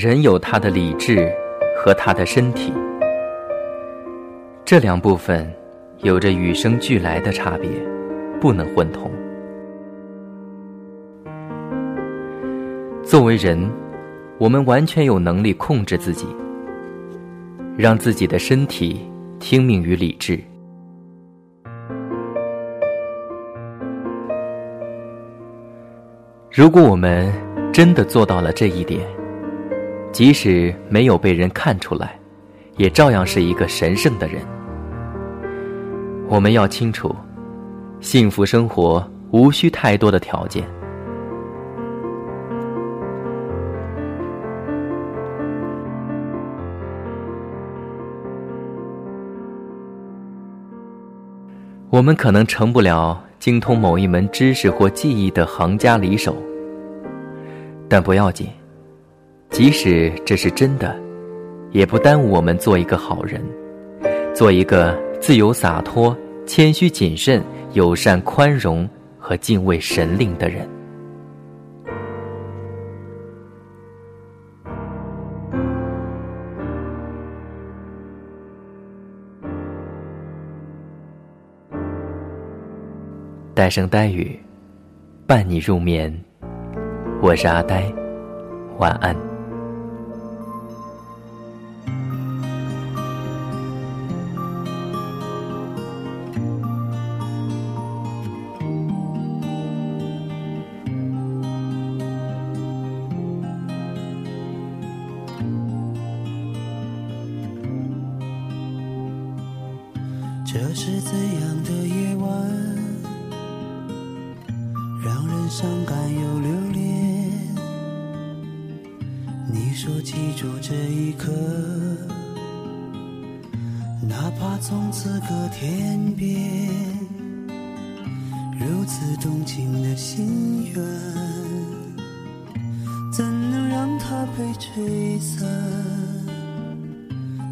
人有他的理智和他的身体，这两部分有着与生俱来的差别，不能混同。作为人，我们完全有能力控制自己，让自己的身体听命于理智。如果我们真的做到了这一点，即使没有被人看出来，也照样是一个神圣的人。我们要清楚，幸福生活无需太多的条件。我们可能成不了精通某一门知识或技艺的行家里手，但不要紧，即使这是真的，也不耽误我们做一个好人，做一个自由洒脱、谦虚谨慎、友善宽容和敬畏神灵的人。呆声呆语，伴你入眠。我是阿呆，晚安。这是怎样的夜晚，让人伤感又留恋？你说记住这一刻，哪怕从此隔天边，如此动情的心愿，怎能让它被吹散？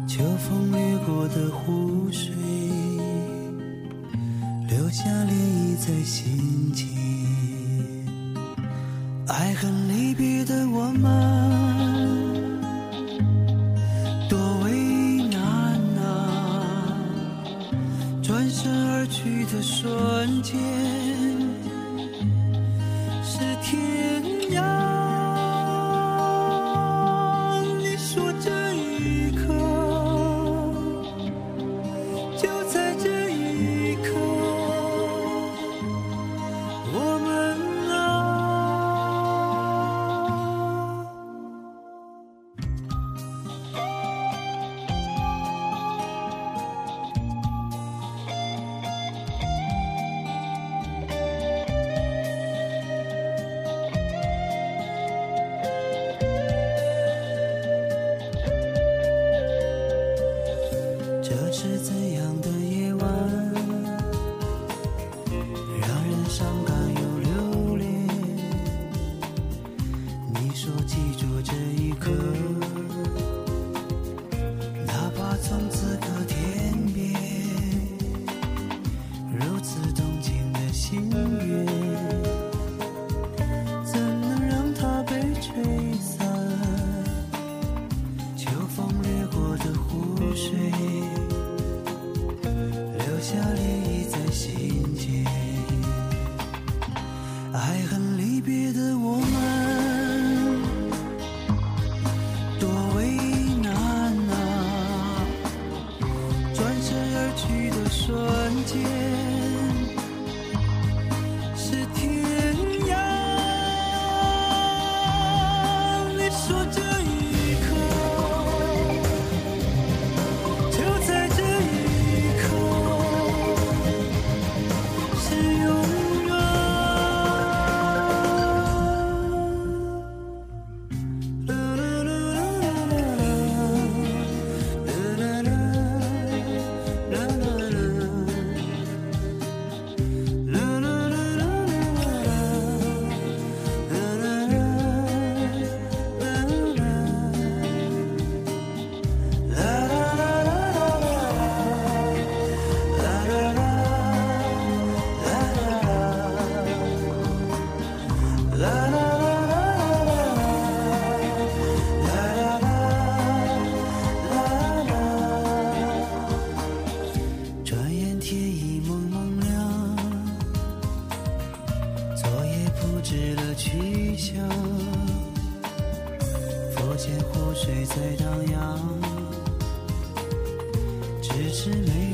秋风掠过的湖水。留下涟漪在心间，爱恨离别的我们，多为难啊！转身而去的瞬间，是天失了去向佛前湖水在荡漾只是没